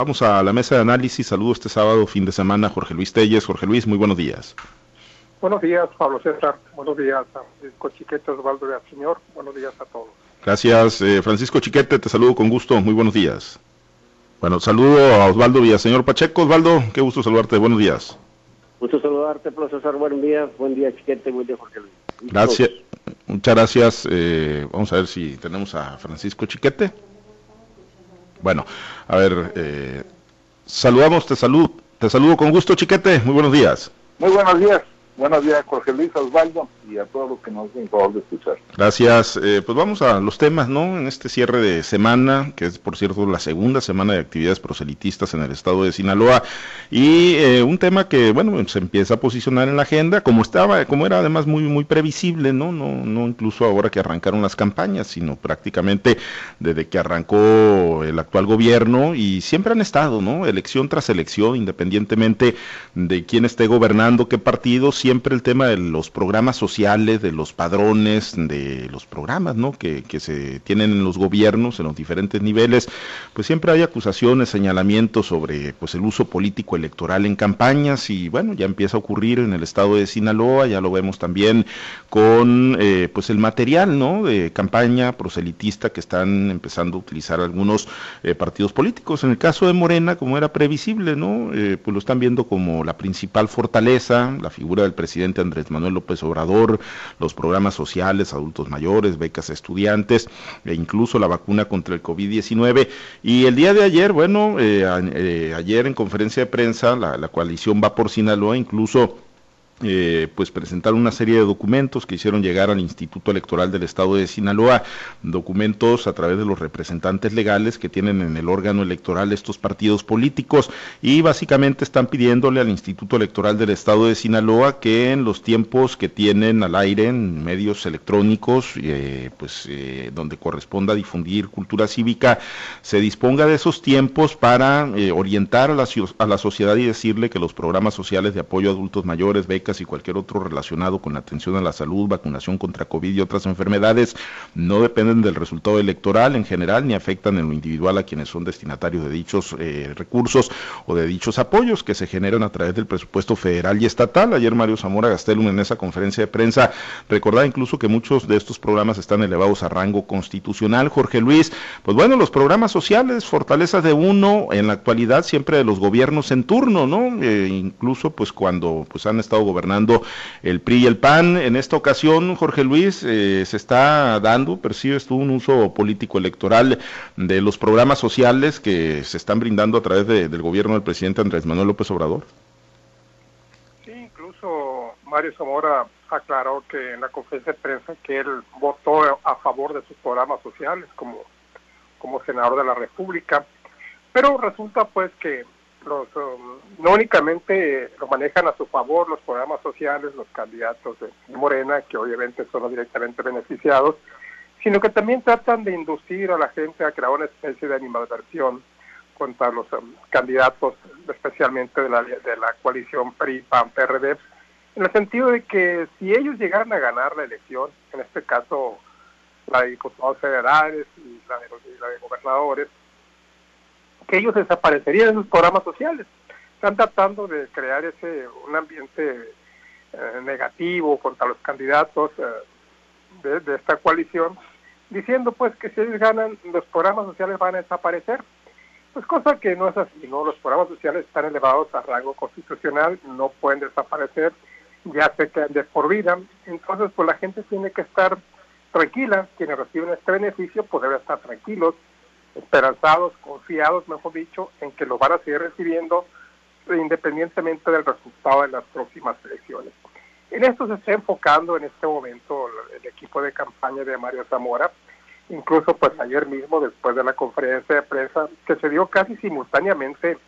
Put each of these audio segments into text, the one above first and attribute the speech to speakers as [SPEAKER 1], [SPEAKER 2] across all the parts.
[SPEAKER 1] Vamos a la mesa de análisis. Saludo este sábado, fin de semana, Jorge Luis Telles. Jorge Luis, muy buenos días.
[SPEAKER 2] Buenos días, Pablo César. Buenos días a Francisco Chiquete, Osvaldo Señor. Buenos días a todos.
[SPEAKER 1] Gracias, eh, Francisco Chiquete. Te saludo con gusto. Muy buenos días. Bueno, saludo a Osvaldo Villaseñor Pacheco. Osvaldo, qué gusto saludarte. Buenos días.
[SPEAKER 3] Gusto saludarte, Pablo César. Buen día. Buen día, Chiquete. Buen día, Jorge Luis.
[SPEAKER 1] Gracias. Muchas gracias. Eh, vamos a ver si tenemos a Francisco Chiquete. Bueno, a ver, eh, saludamos, te saludo, te saludo con gusto, Chiquete, muy buenos días.
[SPEAKER 4] Muy buenos días. Buenos días, Jorge Luis Osvaldo, y a todos los que nos den favor de escuchar.
[SPEAKER 1] Gracias. Eh, pues vamos a los temas, ¿no? En este cierre de semana, que es por cierto la segunda semana de actividades proselitistas en el estado de Sinaloa, y eh, un tema que, bueno, se empieza a posicionar en la agenda, como estaba, como era además muy, muy previsible, ¿no? No, no incluso ahora que arrancaron las campañas, sino prácticamente desde que arrancó el actual gobierno, y siempre han estado, ¿no? Elección tras elección, independientemente de quién esté gobernando, qué partido, siempre el tema de los programas sociales, de los padrones, de los programas ¿no? que, que se tienen en los gobiernos, en los diferentes niveles, pues siempre hay acusaciones, señalamientos sobre pues el uso político electoral en campañas y bueno, ya empieza a ocurrir en el estado de Sinaloa, ya lo vemos también con eh, pues el material ¿no? de campaña proselitista que están empezando a utilizar algunos eh, partidos políticos. En el caso de Morena, como era previsible, ¿no? Eh, pues lo están viendo como la principal fortaleza, la figura del presidente Andrés Manuel López Obrador, los programas sociales, adultos mayores, becas a estudiantes e incluso la vacuna contra el COVID-19. Y el día de ayer, bueno, eh, eh, ayer en conferencia de prensa, la, la coalición va por Sinaloa, incluso eh, pues presentaron una serie de documentos que hicieron llegar al Instituto Electoral del Estado de Sinaloa, documentos a través de los representantes legales que tienen en el órgano electoral estos partidos políticos. Y básicamente están pidiéndole al Instituto Electoral del Estado de Sinaloa que en los tiempos que tienen al aire en medios electrónicos, eh, pues eh, donde corresponda difundir cultura cívica, se disponga de esos tiempos para eh, orientar a la, a la sociedad y decirle que los programas sociales de apoyo a adultos mayores, y cualquier otro relacionado con la atención a la salud, vacunación contra COVID y otras enfermedades, no dependen del resultado electoral en general ni afectan en lo individual a quienes son destinatarios de dichos eh, recursos o de dichos apoyos que se generan a través del presupuesto federal y estatal. Ayer Mario Zamora Gastelum en esa conferencia de prensa recordaba incluso que muchos de estos programas están elevados a rango constitucional. Jorge Luis, pues bueno, los programas sociales, fortalezas de uno en la actualidad siempre de los gobiernos en turno, ¿no? Eh, incluso pues cuando pues han estado gobernando gobernando el PRI y el PAN. En esta ocasión, Jorge Luis, eh, se está dando, percibes tú, un uso político electoral de los programas sociales que se están brindando a través del gobierno del presidente Andrés Manuel López Obrador.
[SPEAKER 2] Sí, incluso Mario Zamora aclaró que en la conferencia de prensa que él votó a favor de sus programas sociales como, como senador de la República, pero resulta pues que los, um, no únicamente lo manejan a su favor los programas sociales, los candidatos de Morena, que obviamente son los directamente beneficiados, sino que también tratan de inducir a la gente a crear una especie de animadversión contra los um, candidatos, especialmente de la, de la coalición PRI-PAN-PRD, en el sentido de que si ellos llegaran a ganar la elección, en este caso la de diputados federales y la de, la de gobernadores, que ellos desaparecerían en sus programas sociales. Están tratando de crear ese un ambiente eh, negativo contra los candidatos eh, de, esta coalición, diciendo pues que si ellos ganan, los programas sociales van a desaparecer. Pues cosa que no es así, ¿no? Los programas sociales están elevados a rango constitucional, no pueden desaparecer, ya se quedan de por vida. Entonces, pues la gente tiene que estar tranquila, quienes reciben este beneficio, pues deben estar tranquilos, esperanzados, confiados, mejor dicho, en que lo van a seguir recibiendo independientemente del resultado de las próximas elecciones. En esto se está enfocando en este momento el, equipo de campaña de Mario Zamora, incluso pues ayer mismo, después de la conferencia de prensa, que se dio casi simultáneamente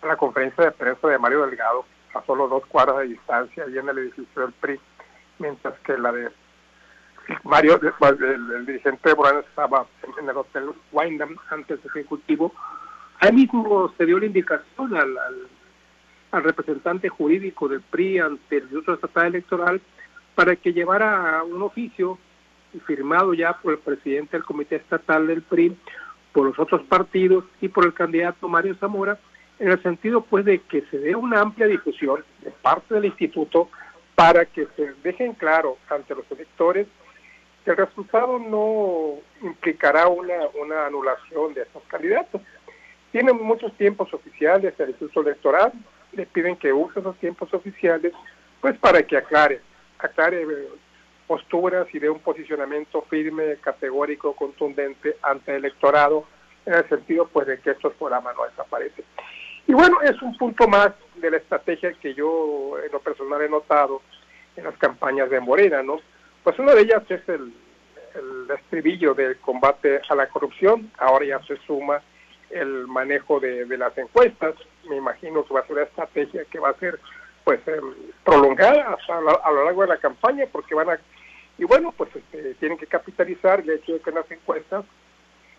[SPEAKER 2] a la conferencia de prensa de Mario Delgado, a solo dos cuadras de distancia, ahí en el edificio del PRI, mientras que la de Mario, el, dirigente de Morales estaba en el hotel Wyndham antes de ejecutivo. Ahí mismo se dio la indicación al, al, representante jurídico del PRI ante el Instituto Estatal Electoral para que llevara un oficio firmado ya por el presidente del Comité Estatal del PRI por los otros partidos y por el candidato Mario Zamora, en el sentido pues de que se dé una amplia difusión de parte del instituto para que se dejen claro ante los electores el resultado no implicará una, una anulación de esos candidatos. Tienen muchos tiempos oficiales el Instituto Electoral, le piden que use esos tiempos oficiales, pues para que aclare, aclare eh, posturas y dé un posicionamiento firme, categórico, contundente ante el electorado, en el sentido pues de que estos programas no desaparecen. Y bueno, es un punto más de la estrategia que yo en lo personal he notado en las campañas de Morena, ¿no? Pues una de ellas es el, estribillo del combate a la corrupción, ahora ya se suma el manejo de, las encuestas, me imagino que va a ser una estrategia que va a ser pues em, prolongada a, lo largo de la campaña porque van a y bueno pues este, tienen que capitalizar el hecho de que en las encuestas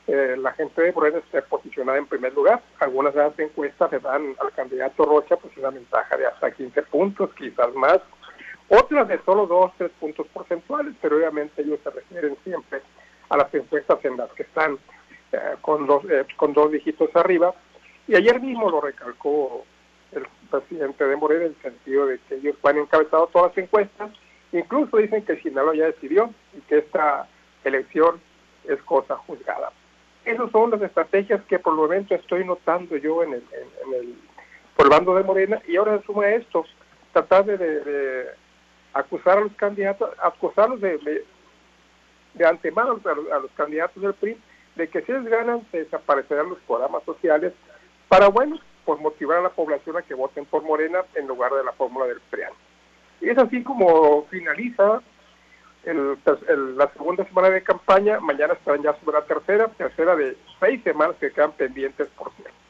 [SPEAKER 2] eh, la gente de Morena esté posicionada en primer lugar. Algunas de las encuestas le dan al candidato Rocha pues una ventaja de hasta 15 puntos, quizás más. Otras de solo 2, 3 puntos porcentuales, pero obviamente ellos se refieren siempre a las encuestas en las que están eh, con, dos, eh, con dos dígitos arriba. Y ayer mismo lo recalcó el presidente de Morena en el sentido de que ellos van encabezado todas las encuestas. Incluso dicen que Sinaloa ya decidió y que esta elección es cosa juzgada. Esas son las estrategias que por el momento estoy notando yo en el, en, el por el bando de Morena y ahora se suma esto, tratar de, acusar a los candidatos, acusarlos de, de, antemano a los, candidatos del PRI de que si ellos ganan se desaparecerán los programas sociales para, bueno, por motivar a la población a que voten por Morena en lugar de la fórmula del PRI. Y es así como finaliza el, la segunda semana de campaña, mañana estarán ya sobre la tercera, tercera de seis semanas que quedan pendientes por cierto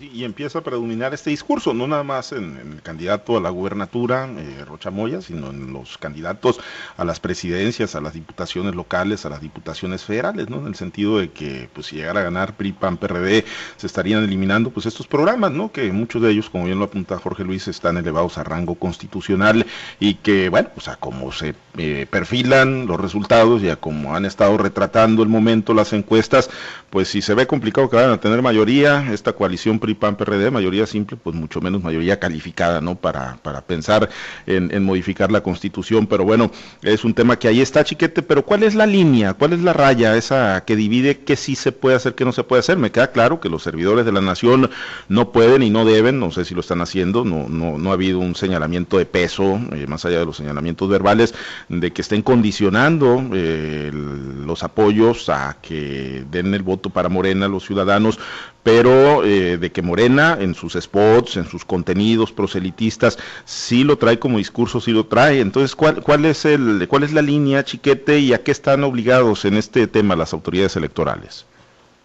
[SPEAKER 1] y empieza a predominar este discurso, no nada más en, el candidato a la gubernatura, eh, Rocha Moya, sino en los candidatos a las presidencias, a las diputaciones locales, a las diputaciones federales, ¿no? En el sentido de que, pues, si llegara a ganar PRI, PAN, PRD, se estarían eliminando, pues, estos programas, ¿no? Que muchos de ellos, como bien lo apunta Jorge Luis, están elevados a rango constitucional y que, bueno, pues, a cómo se eh, perfilan los resultados y a cómo han estado retratando el momento las encuestas, pues, si se ve complicado que vayan a tener mayoría, esta coalición PRI, PAN, PRD, mayoría simple, pues mucho menos mayoría calificada, ¿no? Para, para pensar en, modificar la constitución, pero bueno, es un tema que ahí está, chiquete, pero ¿cuál es la línea? ¿Cuál es la raya esa que divide qué sí se puede hacer, qué no se puede hacer? Me queda claro que los servidores de la nación no pueden y no deben, no sé si lo están haciendo, no, no, no ha habido un señalamiento de peso, eh, más allá de los señalamientos verbales, de que estén condicionando eh, los apoyos a que den el voto para Morena los ciudadanos, pero eh, de que Morena en sus spots, en sus contenidos proselitistas, sí lo trae como discurso, sí lo trae. Entonces, ¿cuál, cuál, es, el, cuál es la línea, chiquete, y a qué están obligados en este tema las autoridades electorales?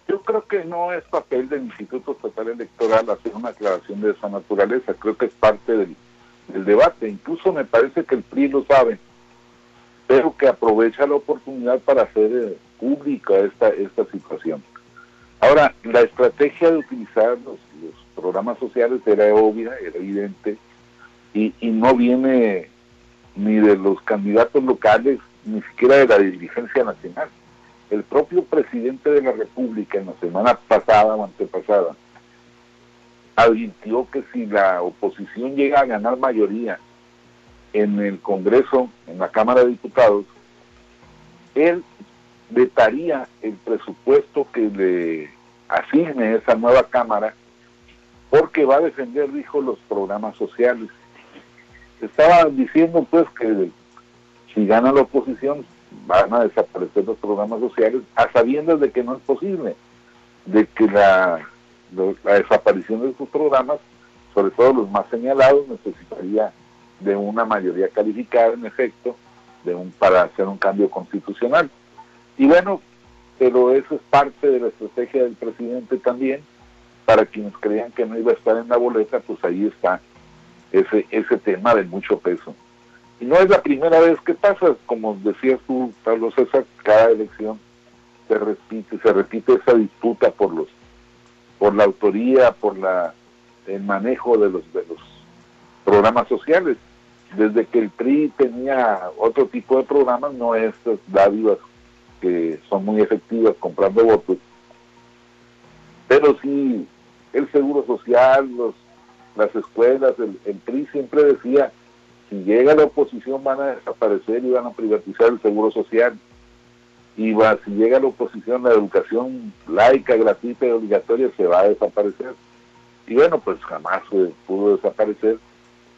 [SPEAKER 4] Yo creo que no es papel del Instituto Estatal Electoral hacer una aclaración de esa naturaleza, creo que es parte del, del debate. Incluso me parece que el PRI lo sabe, pero que aprovecha la oportunidad para hacer eh, pública esta, esta situación. Ahora, la estrategia de utilizar los, programas sociales era obvia, era evidente, y, no viene ni de los candidatos locales, ni siquiera de la dirigencia nacional. El propio presidente de la República en la semana pasada o antepasada advirtió que si la oposición llega a ganar mayoría en el Congreso, en la Cámara de Diputados, él vetaría el presupuesto que le asigne esa nueva Cámara porque va a defender, dijo, los programas sociales. Estaba diciendo pues que si gana la oposición van a desaparecer los programas sociales a sabiendas de que no es posible, de que la, la desaparición de estos programas, sobre todo los más señalados, necesitaría de una mayoría calificada en efecto de un para hacer un cambio constitucional. Y bueno, pero eso es parte de la estrategia del presidente también. Para quienes creían que no iba a estar en la boleta, pues ahí está ese, ese tema de mucho peso. Y no es la primera vez que pasa, como decías tú, Pablo César, cada elección se repite, se repite esa disputa por los, por la autoría, por la el manejo de los de los programas sociales. Desde que el PRI tenía otro tipo de programas, no estas dádivas que son muy efectivas comprando votos, Pero sí, el seguro social, los, las escuelas, el, el PRI siempre decía, si llega la oposición van a desaparecer y van a privatizar el seguro social. Y va, si llega la oposición, la educación laica, gratuita y obligatoria se va a desaparecer. Y bueno, pues jamás pudo desaparecer,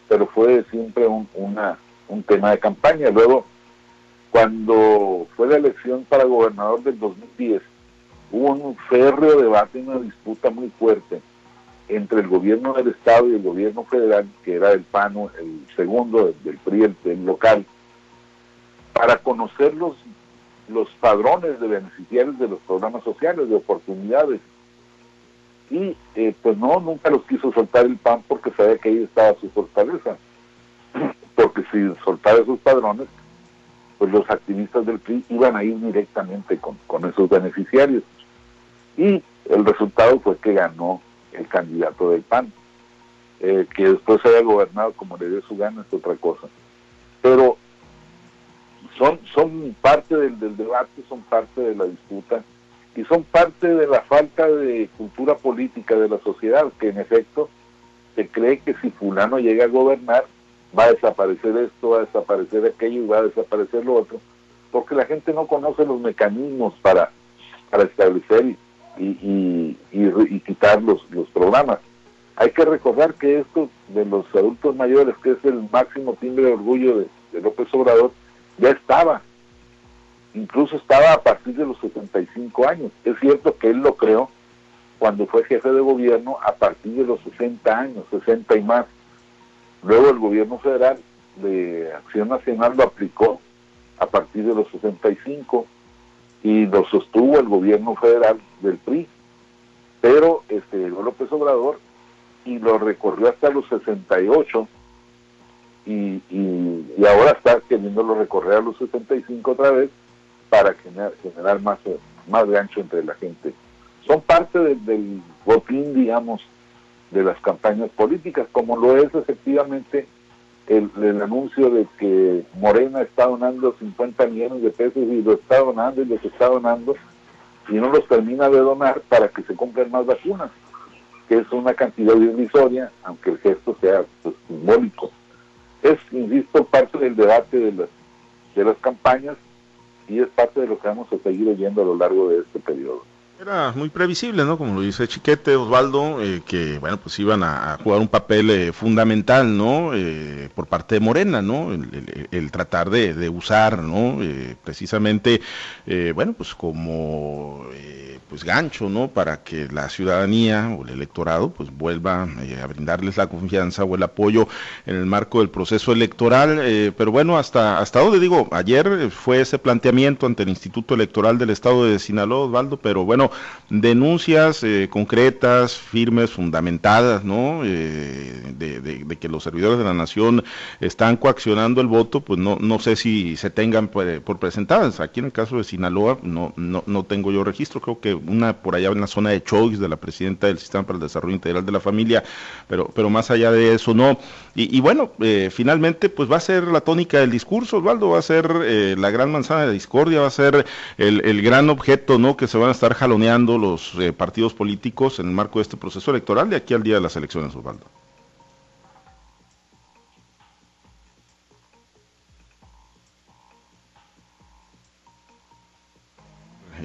[SPEAKER 4] pero fue siempre un, una, un tema de campaña. Luego, cuando fue la elección para gobernador del 2010, hubo un férreo debate, una disputa muy fuerte entre el gobierno del Estado y el gobierno federal, que era el PANO, el segundo del PRI, el, local, para conocer los, los padrones de beneficiarios de los programas sociales, de oportunidades. Y eh, pues no, nunca los quiso soltar el PAN porque sabía que ahí estaba su fortaleza. Porque si soltaba esos padrones, pues los activistas del PRI iban a ir directamente con, con esos beneficiarios. Y el resultado fue que ganó el candidato del PAN. Eh, que después haya gobernado como le dio su gana es otra cosa. Pero son, son parte del, del debate, son parte de la disputa y son parte de la falta de cultura política de la sociedad, que en efecto se cree que si fulano llega a gobernar, va a desaparecer esto, va a desaparecer aquello y va a desaparecer lo otro, porque la gente no conoce los mecanismos para, para establecer y, y, quitar los, los programas. Hay que recordar que esto de los adultos mayores, que es el máximo timbre de orgullo de, López Obrador, ya estaba. Incluso estaba a partir de los 75 años. Es cierto que él lo creó cuando fue jefe de gobierno a partir de los 60 años, 60 y más. Luego el gobierno federal de Acción Nacional lo aplicó a partir de los 65 y lo sostuvo el gobierno federal del PRI. Pero este López Obrador y lo recorrió hasta los 68 y, y, y ahora está queriéndolo recorrer a los 75 otra vez para generar, generar más, más gancho entre la gente. Son parte del botín, digamos, de las campañas políticas, como lo es efectivamente el, anuncio de que Morena está donando 50 millones de pesos y lo está donando y los está donando y no los termina de donar para que se compren más vacunas, que es una cantidad irrisoria, aunque el gesto sea pues, simbólico. Es, insisto, parte del debate de las, de las campañas y es parte de lo que vamos a seguir oyendo a lo largo de este periodo.
[SPEAKER 1] Era muy previsible, ¿no? Como lo dice Chiquete, Osvaldo, eh, que, bueno, pues iban a, jugar un papel eh, fundamental, ¿no? Eh, por parte de Morena, ¿no? El, tratar de, usar, ¿no? precisamente, bueno, pues como, pues gancho, ¿no? Para que la ciudadanía o el electorado, pues vuelva a brindarles la confianza o el apoyo en el marco del proceso electoral. pero bueno, hasta, hasta donde digo, ayer fue ese planteamiento ante el Instituto Electoral del Estado de Sinaloa, Osvaldo, pero bueno, denuncias eh, concretas, firmes, fundamentadas, ¿no? Eh, de, que los servidores de la nación están coaccionando el voto, pues no, no sé si se tengan por, presentadas. Aquí en el caso de Sinaloa no, no, no tengo yo registro, creo que una por allá en la zona de Choix de la presidenta del Sistema para el Desarrollo Integral de la Familia, pero, pero más allá de eso no. Y, bueno, eh, finalmente pues va a ser la tónica del discurso, Osvaldo, va a ser la gran manzana de discordia, va a ser el, el gran objeto, ¿no? Que se van a estar jalando los eh, partidos políticos en el marco de este proceso electoral de aquí al día de las elecciones, Osvaldo?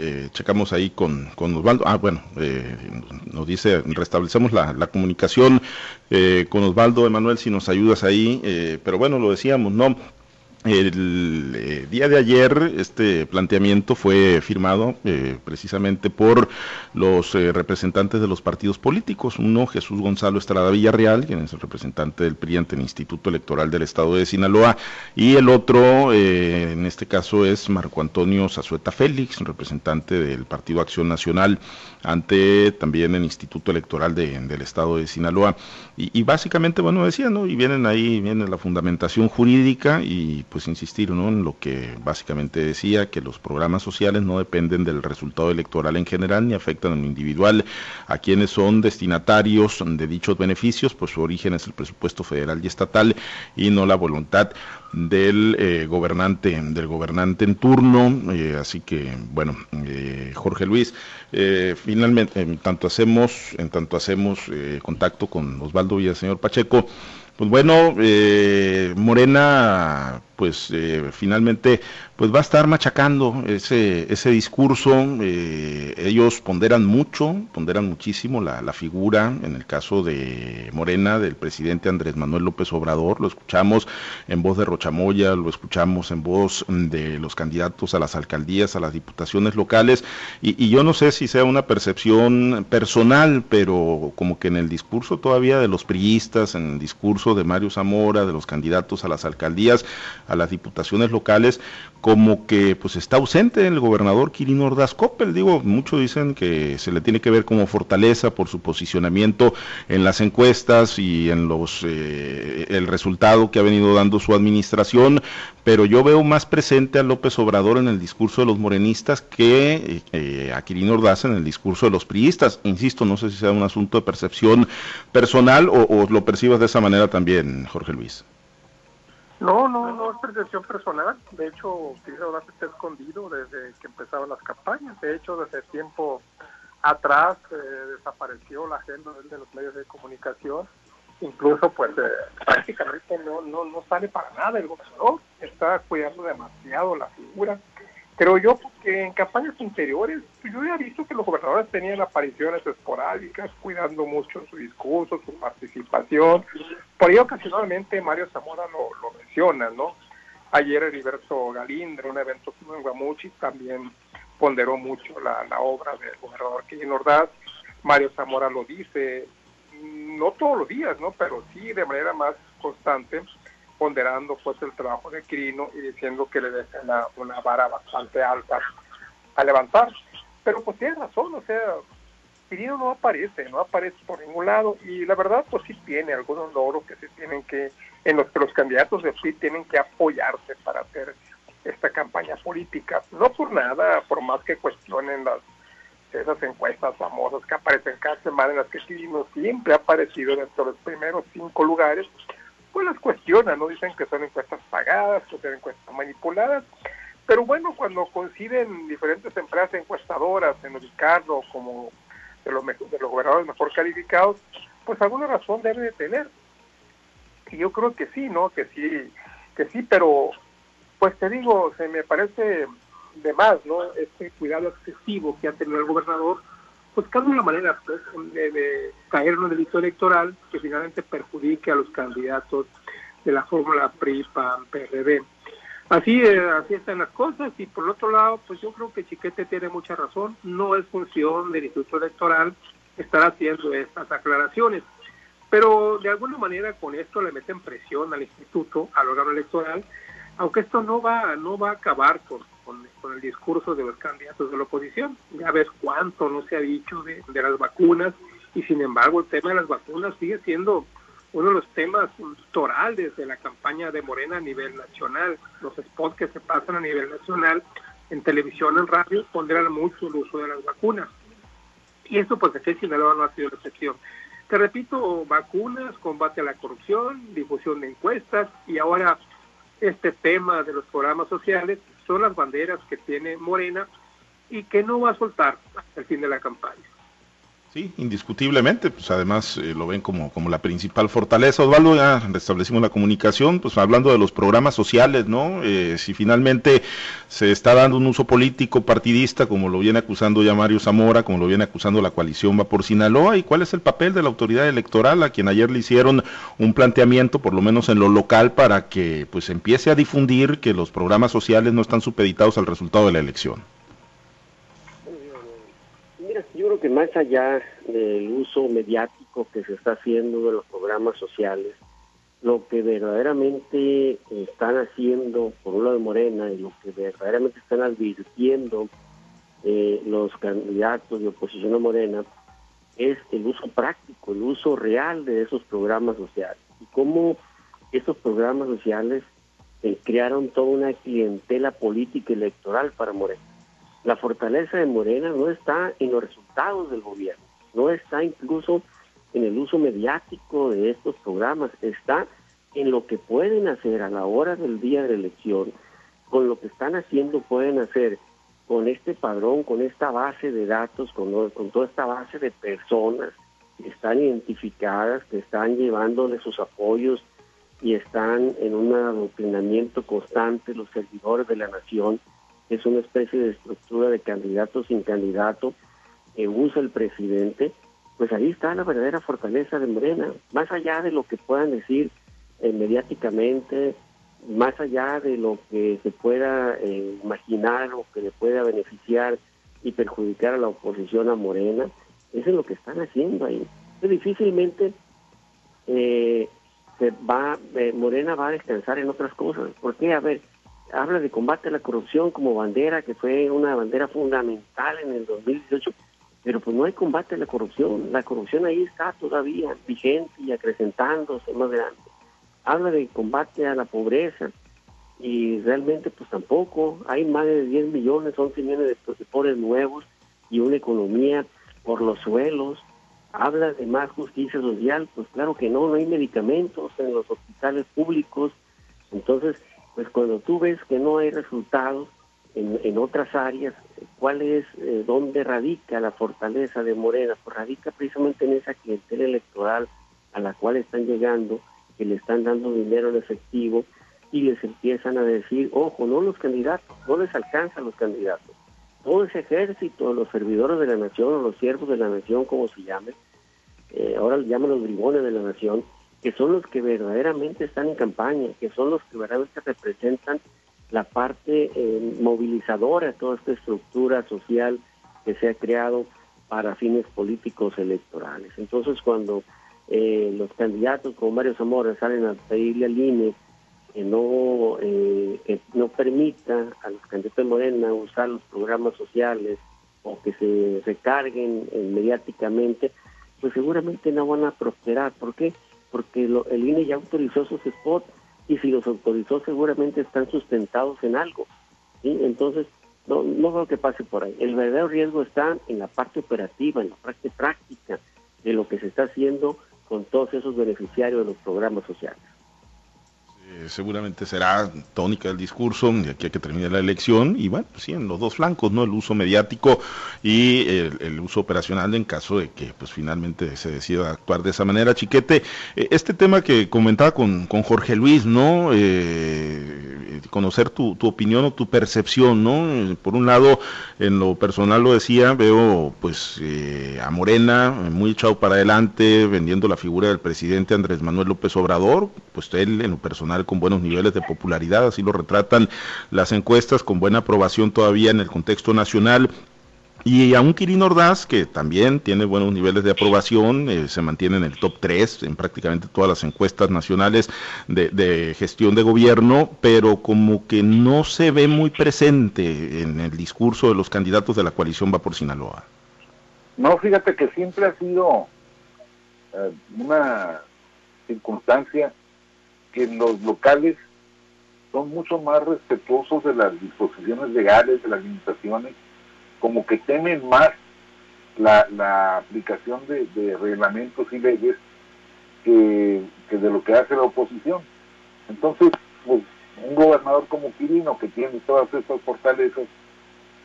[SPEAKER 1] Eh, checamos ahí con, con, Osvaldo. Ah, bueno, eh, nos dice, restablecemos la, la comunicación con Osvaldo, Emanuel, si nos ayudas ahí. pero bueno, lo decíamos, ¿no? El eh, día de ayer este planteamiento fue firmado eh, precisamente por los eh, representantes de los partidos políticos. Uno, Jesús Gonzalo Estrada Villarreal, quien es el representante del PRI ante el Instituto Electoral del Estado de Sinaloa, y el otro, en este caso, es Marco Antonio Zazueta Félix, representante del Partido Acción Nacional ante también el Instituto Electoral del Estado de Sinaloa. Y, y, básicamente, bueno, decía, ¿no? Y vienen ahí, viene la fundamentación jurídica y pues insistir ¿no? en lo que básicamente decía, que los programas sociales no dependen del resultado electoral en general ni afectan en lo individual a quienes son destinatarios de dichos beneficios, pues su origen es el presupuesto federal y estatal y no la voluntad del eh, gobernante, del gobernante en turno. Eh, así que, bueno, Jorge Luis, finalmente, en tanto hacemos, en tanto hacemos contacto con Osvaldo señor Pacheco, pues bueno, Morena, pues finalmente pues va a estar machacando ese, ese discurso. Eh, ellos ponderan mucho, ponderan muchísimo la, la, figura, en el caso de Morena, del presidente Andrés Manuel López Obrador. Lo escuchamos en voz de Rochamoya, lo escuchamos en voz de los candidatos a las alcaldías, a las diputaciones locales. Y, y yo no sé si sea una percepción personal, pero como que en el discurso todavía de los priistas, en el discurso de Mario Zamora, de los candidatos a las alcaldías, a las diputaciones locales, como que pues está ausente el gobernador Quirino Ordaz Coppel. Digo, muchos dicen que se le tiene que ver como fortaleza por su posicionamiento en las encuestas y en los eh, el resultado que ha venido dando su administración, pero yo veo más presente a López Obrador en el discurso de los morenistas que eh, a Quirino Ordaz en el discurso de los priistas. Insisto, no sé si sea un asunto de percepción personal o, o lo percibas de esa manera también, Jorge Luis.
[SPEAKER 2] No, no, no es percepción personal. De hecho, Cristóbal Ordaz está escondido desde que empezaron las campañas. De hecho, desde tiempo atrás eh, desapareció la agenda de los medios de comunicación. Incluso, pues, eh, prácticamente no, no, no sale para nada el gobernador. Está cuidando demasiado la figura Creo yo porque en campañas anteriores pues, yo había visto que los gobernadores tenían apariciones esporádicas, cuidando mucho su discurso, su participación. Por ello ocasionalmente Mario Zamora lo, menciona, ¿no? Ayer Heriberto Galindre, un evento en Guamuchi, también ponderó mucho la, obra del gobernador Quirino Ordaz. Mario Zamora lo dice, no todos los días, ¿no? Pero sí de manera más constante ponderando pues el trabajo de Quirino y diciendo que le deja una, vara bastante alta a levantar. Pero pues tiene razón, o sea, Quirino no aparece, no aparece por ningún lado y la verdad pues sí tiene algunos logros que se tienen que, en los que los candidatos de PRI tienen que apoyarse para hacer esta campaña política. No por nada, por más que cuestionen las esas encuestas famosas que aparecen cada semana en las que Quirino siempre ha aparecido dentro de los primeros cinco lugares, pues las cuestionan, ¿no? Dicen que son encuestas pagadas, que son encuestas manipuladas, pero bueno, cuando coinciden diferentes empresas encuestadoras en ubicarlo como de los, de los gobernadores mejor calificados, pues alguna razón debe de tener. Y yo creo que sí, ¿no? Que sí, que sí, pero pues te digo, se me parece de más, ¿no? Este cuidado excesivo que ha tenido el gobernador buscando una manera pues, de, caer en un delito electoral que finalmente perjudique a los candidatos de la fórmula PRI, PAN, PRD. Así, eh, así están las cosas y por otro lado, pues yo creo que Chiquete tiene mucha razón, no es función del Instituto Electoral estar haciendo estas aclaraciones, pero de alguna manera con esto le meten presión al Instituto, al órgano electoral, aunque esto no va, no va a acabar con, con, el discurso de los candidatos de la oposición. Ya ves cuánto no se ha dicho de, las vacunas y sin embargo el tema de las vacunas sigue siendo uno de los temas torales de la campaña de Morena a nivel nacional. Los spots que se pasan a nivel nacional en televisión, en radio, pondrán mucho el uso de las vacunas. Y eso pues aquí en Sinaloa no ha sido la excepción. Te repito, vacunas, combate a la corrupción, difusión de encuestas y ahora este tema de los programas sociales son las banderas que tiene Morena y que no va a soltar hasta el fin de la campaña.
[SPEAKER 1] Sí, indiscutiblemente, pues además eh, lo ven como, como la principal fortaleza. Osvaldo, ya restablecimos la comunicación, pues hablando de los programas sociales, ¿no? Eh, si finalmente se está dando un uso político partidista, como lo viene acusando ya Mario Zamora, como lo viene acusando la coalición Va por Sinaloa, ¿y cuál es el papel de la autoridad electoral a quien ayer le hicieron un planteamiento, por lo menos en lo local, para que pues empiece a difundir que los programas sociales no están supeditados al resultado de la elección?
[SPEAKER 3] Yo creo que más allá del uso mediático que se está haciendo de los programas sociales, lo que verdaderamente están haciendo por un lado de Morena y lo que verdaderamente están advirtiendo eh, los candidatos de oposición a Morena es el uso práctico, el uso real de esos programas sociales y cómo esos programas sociales eh, crearon toda una clientela política electoral para Morena. La fortaleza de Morena no está en los resultados del gobierno, no está incluso en el uso mediático de estos programas, está en lo que pueden hacer a la hora del día de la elección, con lo que están haciendo pueden hacer con este padrón, con esta base de datos, con, toda esta base de personas que están identificadas, que están llevándole sus apoyos y están en un adoctrinamiento constante los servidores de la nación, es una especie de estructura de candidato sin candidato que usa el presidente, pues ahí está la verdadera fortaleza de Morena, más allá de lo que puedan decir eh, mediáticamente, más allá de lo que se pueda eh, imaginar o que le pueda beneficiar y perjudicar a la oposición a Morena, eso es lo que están haciendo ahí. difícilmente eh, se va, Morena va a descansar en otras cosas. ¿Por qué? A ver, habla de combate a la corrupción como bandera, que fue una bandera fundamental en el 2018, pero pues no hay combate a la corrupción. La corrupción ahí está todavía vigente y acrecentándose más grande. Habla de combate a la pobreza y realmente pues tampoco, hay más de 10 millones, 11 millones de, pobres nuevos y una economía por los suelos, habla de más justicia social, pues claro que no, no hay medicamentos en los hospitales públicos, entonces pues cuando tú ves que no hay resultados en, en otras áreas, ¿cuál es, eh, dónde radica la fortaleza de Morena? Pues radica precisamente en esa clientela electoral a la cual están llegando, que le están dando dinero en efectivo y les empiezan a decir, ojo, no los candidatos, no les alcanza a los candidatos. Todo ese ejército, los servidores de la nación o los siervos de la nación, como se llame, eh, ahora llaman los bribones de la nación, que son los que verdaderamente están en campaña, que son los que verdaderamente representan la parte eh, movilizadora de toda esta estructura social que se ha creado para fines políticos electorales. Entonces, cuando eh, los candidatos como Mario Zamora salen a pedirle al INE que no, eh, que no permita a los candidatos de Morena usar los programas sociales o que se recarguen eh, mediáticamente, pues seguramente no van a prosperar. ¿Por qué? Porque el INE ya autorizó esos spots y si los autorizó seguramente están sustentados en algo. Entonces, no, no creo que pase por ahí. El verdadero riesgo está en la parte operativa, en la parte práctica de lo que se está haciendo con todos esos beneficiarios de los programas sociales.
[SPEAKER 1] Eh, seguramente será tónica el discurso de aquí a que termine la elección y bueno, sí, en los dos flancos, ¿no? El uso mediático y el, uso operacional en caso de que pues finalmente se decida actuar de esa manera. Chiquete, eh, este tema que comentaba con, con Jorge Luis, ¿no? Eh, conocer tu, tu, opinión o tu percepción, ¿no? Por un lado, en lo personal lo decía, veo pues a Morena muy echado para adelante, vendiendo la figura del presidente Andrés Manuel López Obrador, pues él en lo personal con buenos niveles de popularidad, así lo retratan las encuestas, con buena aprobación todavía en el contexto nacional. Y a un Ordaz, que también tiene buenos niveles de aprobación, eh, se mantiene en el top 3 en prácticamente todas las encuestas nacionales de, de, gestión de gobierno, pero como que no se ve muy presente en el discurso de los candidatos de la coalición Va por Sinaloa.
[SPEAKER 4] No, fíjate que siempre ha sido eh, una circunstancia que los locales son mucho más respetuosos de las disposiciones legales, de las limitaciones, como que temen más la, aplicación de, reglamentos y leyes que, de lo que hace la oposición. Entonces, pues, un gobernador como Quirino, que tiene todas estas fortalezas,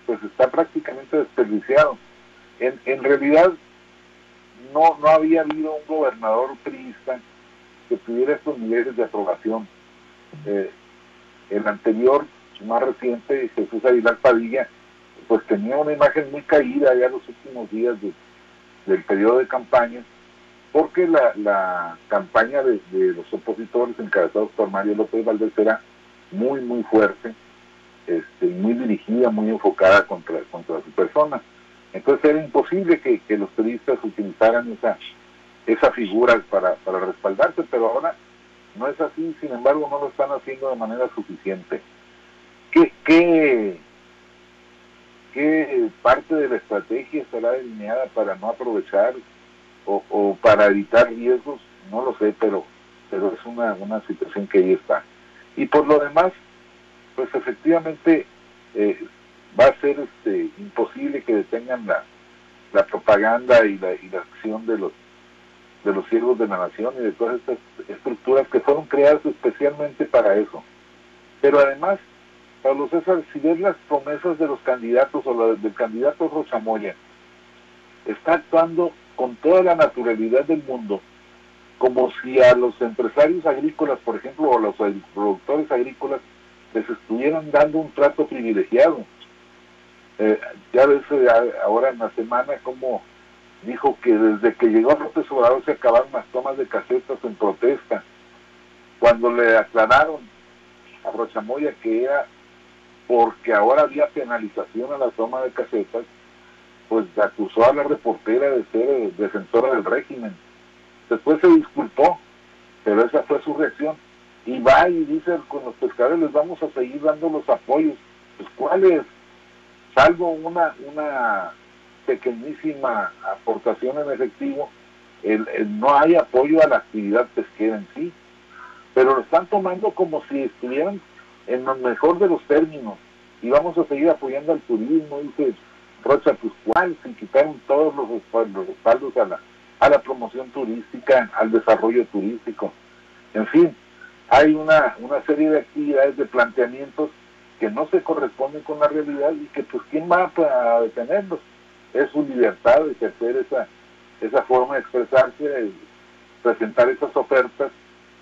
[SPEAKER 4] pues está prácticamente desperdiciado. En, en realidad, no, no había habido un gobernador priista que tuviera estos niveles de aprobación. Eh, el anterior, más reciente, Jesús Aguilar Padilla, pues tenía una imagen muy caída ya los últimos días del periodo de campaña, porque la, campaña de, los opositores encabezados por Mario López Valdés era muy, muy fuerte, este, muy dirigida, muy enfocada contra, contra su persona. Entonces era imposible que, que los periodistas utilizaran esa esa figura para, para respaldarse, pero ahora no es así, sin embargo no lo están haciendo de manera suficiente. ¿Qué, qué, qué parte de la estrategia estará delineada para no aprovechar o, o, para evitar riesgos? No lo sé, pero, pero es una, una situación que ahí está. Y por lo demás, pues efectivamente eh, va a ser este, imposible que detengan la, la propaganda y la, y la acción de los de los siervos de la nación y de todas estas estructuras que fueron creadas especialmente para eso. Pero además, Pablo César, si ves las promesas de los candidatos o la del candidato Rochamoya, está actuando con toda la naturalidad del mundo, como si a los empresarios agrícolas, por ejemplo, o a los productores agrícolas, les estuvieran dando un trato privilegiado. Eh, ya ves eh, ahora en la semana como dijo que desde que llegó López Obrador se acabaron las tomas de casetas en protesta. Cuando le aclararon a Rochamoya que era porque ahora había penalización a la toma de casetas, pues acusó a la reportera de ser defensora del régimen. Después se disculpó, pero esa fue su reacción. Y va y dice, con los pescadores les vamos a seguir dando los apoyos. Pues ¿cuáles? Salvo una, una pequeñísima aportación en efectivo, no hay apoyo a la actividad pesquera en sí, pero lo están tomando como si estuvieran en lo mejor de los términos y vamos a seguir apoyando al turismo, dice Rocha, cuál, se quitaron todos los, los respaldos a la, a la promoción turística, al desarrollo turístico, en fin, hay una, una serie de actividades, de planteamientos que no se corresponden con la realidad y que pues quién va a detenerlos es su libertad de ejercer esa, esa forma de expresarse, presentar esas ofertas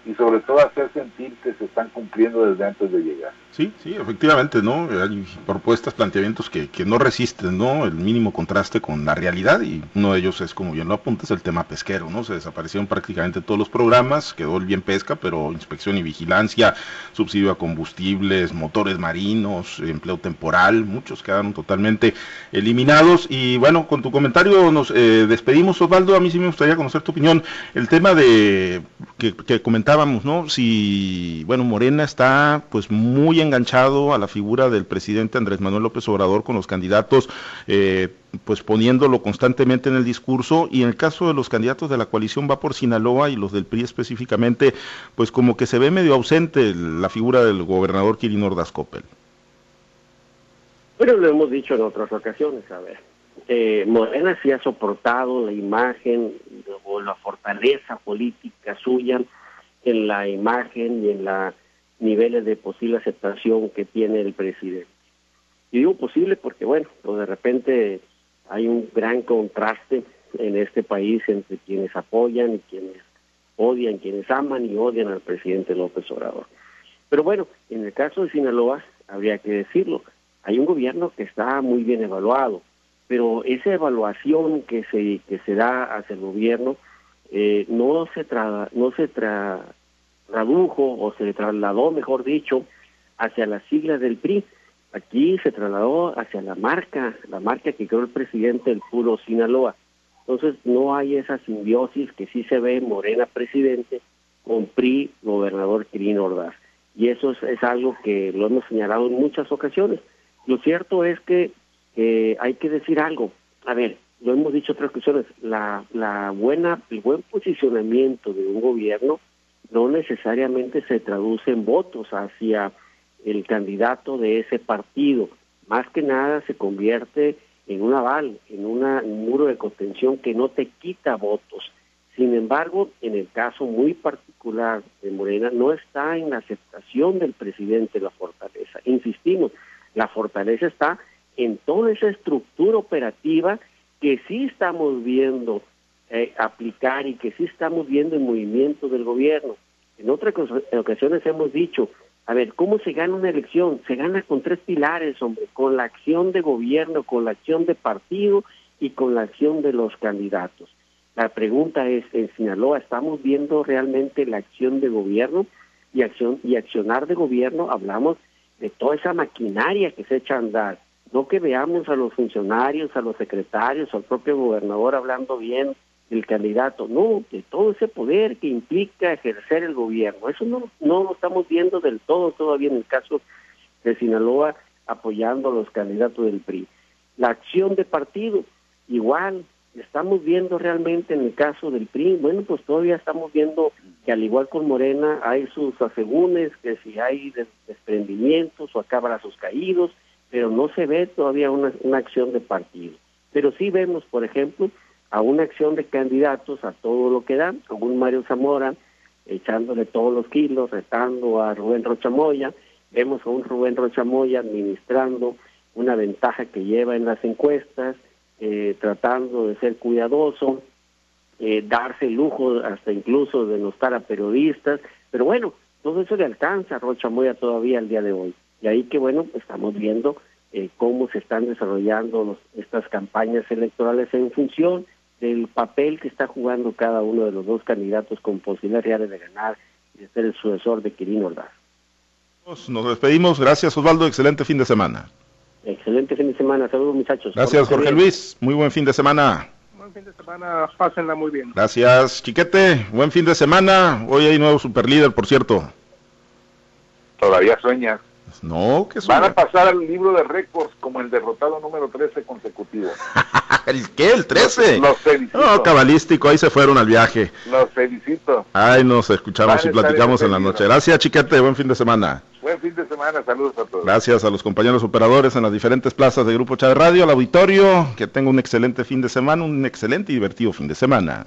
[SPEAKER 4] y sobre todo hacer sentir que se están cumpliendo desde antes de llegar.
[SPEAKER 1] Sí, sí, efectivamente, ¿no? Hay propuestas, planteamientos que, que, no resisten, ¿no? El mínimo contraste con la realidad y uno de ellos es, como bien lo apuntas, el tema pesquero, ¿no? Se desaparecieron prácticamente todos los programas, quedó el bien pesca, pero inspección y vigilancia, subsidio a combustibles, motores marinos, empleo temporal, muchos quedaron totalmente eliminados y bueno, con tu comentario nos eh, despedimos, Osvaldo, a mí sí me gustaría conocer tu opinión, el tema de que, que comentaba ¿no? Si, bueno, Morena está pues muy enganchado a la figura del presidente Andrés Manuel López Obrador con los candidatos, eh, pues poniéndolo constantemente en el discurso, y en el caso de los candidatos de la coalición va por Sinaloa y los del PRI específicamente, pues como que se ve medio ausente la figura del gobernador Kirin Ordaz Coppel.
[SPEAKER 3] Bueno, lo hemos dicho en otras ocasiones, a ver. Eh, Morena sí ha soportado la imagen o la fortaleza política suya en la imagen y en los niveles de posible aceptación que tiene el presidente. Y digo posible porque, bueno, pues de repente hay un gran contraste en este país entre quienes apoyan y quienes odian, quienes aman y odian al presidente López Obrador. Pero bueno, en el caso de Sinaloa, habría que decirlo, hay un gobierno que está muy bien evaluado, pero esa evaluación que se que se da hacia el gobierno eh, no se tra no se tra tradujo o se trasladó, mejor dicho, hacia las siglas del PRI. Aquí se trasladó hacia la marca, la marca que creó el presidente del puro Sinaloa. Entonces no hay esa simbiosis que sí se ve en Morena presidente con PRI gobernador Quirino Ordaz. Y eso es, algo que lo hemos señalado en muchas ocasiones. Lo cierto es que hay que decir algo. A ver, lo hemos dicho otras ocasiones, la, la buena, el buen posicionamiento de un gobierno no necesariamente se traduce en votos hacia el candidato de ese partido. Más que nada se convierte en un aval, en un muro de contención que no te quita votos. Sin embargo, en el caso muy particular de Morena, no está en la aceptación del presidente la fortaleza. Insistimos, la fortaleza está en toda esa estructura operativa que sí estamos viendo eh, aplicar y que sí estamos viendo en movimiento del gobierno. En otras ocasiones hemos dicho, a ver, ¿cómo se gana una elección? Se gana con tres pilares, hombre, con la acción de gobierno, con la acción de partido y con la acción de los candidatos. La pregunta es, en Sinaloa, ¿estamos viendo realmente la acción de gobierno y acción y accionar de gobierno? Hablamos de toda esa maquinaria que se echa a andar, no que veamos a los funcionarios, a los secretarios, al propio gobernador hablando bien el candidato, no, de todo ese poder que implica ejercer el gobierno. Eso no, no lo estamos viendo del todo todavía en el caso de Sinaloa apoyando a los candidatos del PRI. La acción de partido, igual, estamos viendo realmente en el caso del PRI, bueno, pues todavía estamos viendo que al igual con Morena hay sus asegúnes, que si hay desprendimientos o acá sus caídos, pero no se ve todavía una, una acción de partido. Pero sí vemos, por ejemplo, a una acción de candidatos a todo lo que dan, con un Mario Zamora echándole todos los kilos, retando a Rubén Rochamoya, vemos a un Rubén Rochamoya administrando una ventaja que lleva en las encuestas, eh, tratando de ser cuidadoso, eh, darse el lujo hasta incluso de no estar a periodistas, pero bueno, todo eso le alcanza a Rochamoya todavía al día de hoy. Y ahí que bueno, estamos viendo eh, cómo se están desarrollando estas campañas electorales en función del papel que está jugando cada uno de los dos candidatos con posibilidades reales de ganar y de ser el sucesor de Quirino Ordaz.
[SPEAKER 1] Nos despedimos. Gracias, Osvaldo. Excelente fin de semana.
[SPEAKER 3] Excelente fin de semana. Saludos, muchachos.
[SPEAKER 1] Gracias, Jorge Luis. Muy buen fin de semana.
[SPEAKER 2] Buen fin de semana. Pásenla muy bien.
[SPEAKER 1] Gracias, Chiquete. Buen fin de semana. Hoy hay nuevo superlíder, por cierto.
[SPEAKER 4] Todavía sueñas.
[SPEAKER 1] No, que
[SPEAKER 4] Van a pasar al libro de récords como el derrotado número 13 consecutivo.
[SPEAKER 1] ¿El qué? ¿El 13?
[SPEAKER 4] Los, felicito.
[SPEAKER 1] No, cabalístico, ahí se fueron al viaje.
[SPEAKER 4] Los felicito.
[SPEAKER 1] Ay, nos escuchamos y platicamos en la noche. Gracias, chiquete, buen fin de semana.
[SPEAKER 4] Buen fin de semana, saludos a todos.
[SPEAKER 1] Gracias a los compañeros operadores en las diferentes plazas de Grupo Chávez Radio, al auditorio, que tenga un excelente fin de semana, un excelente y divertido fin de semana.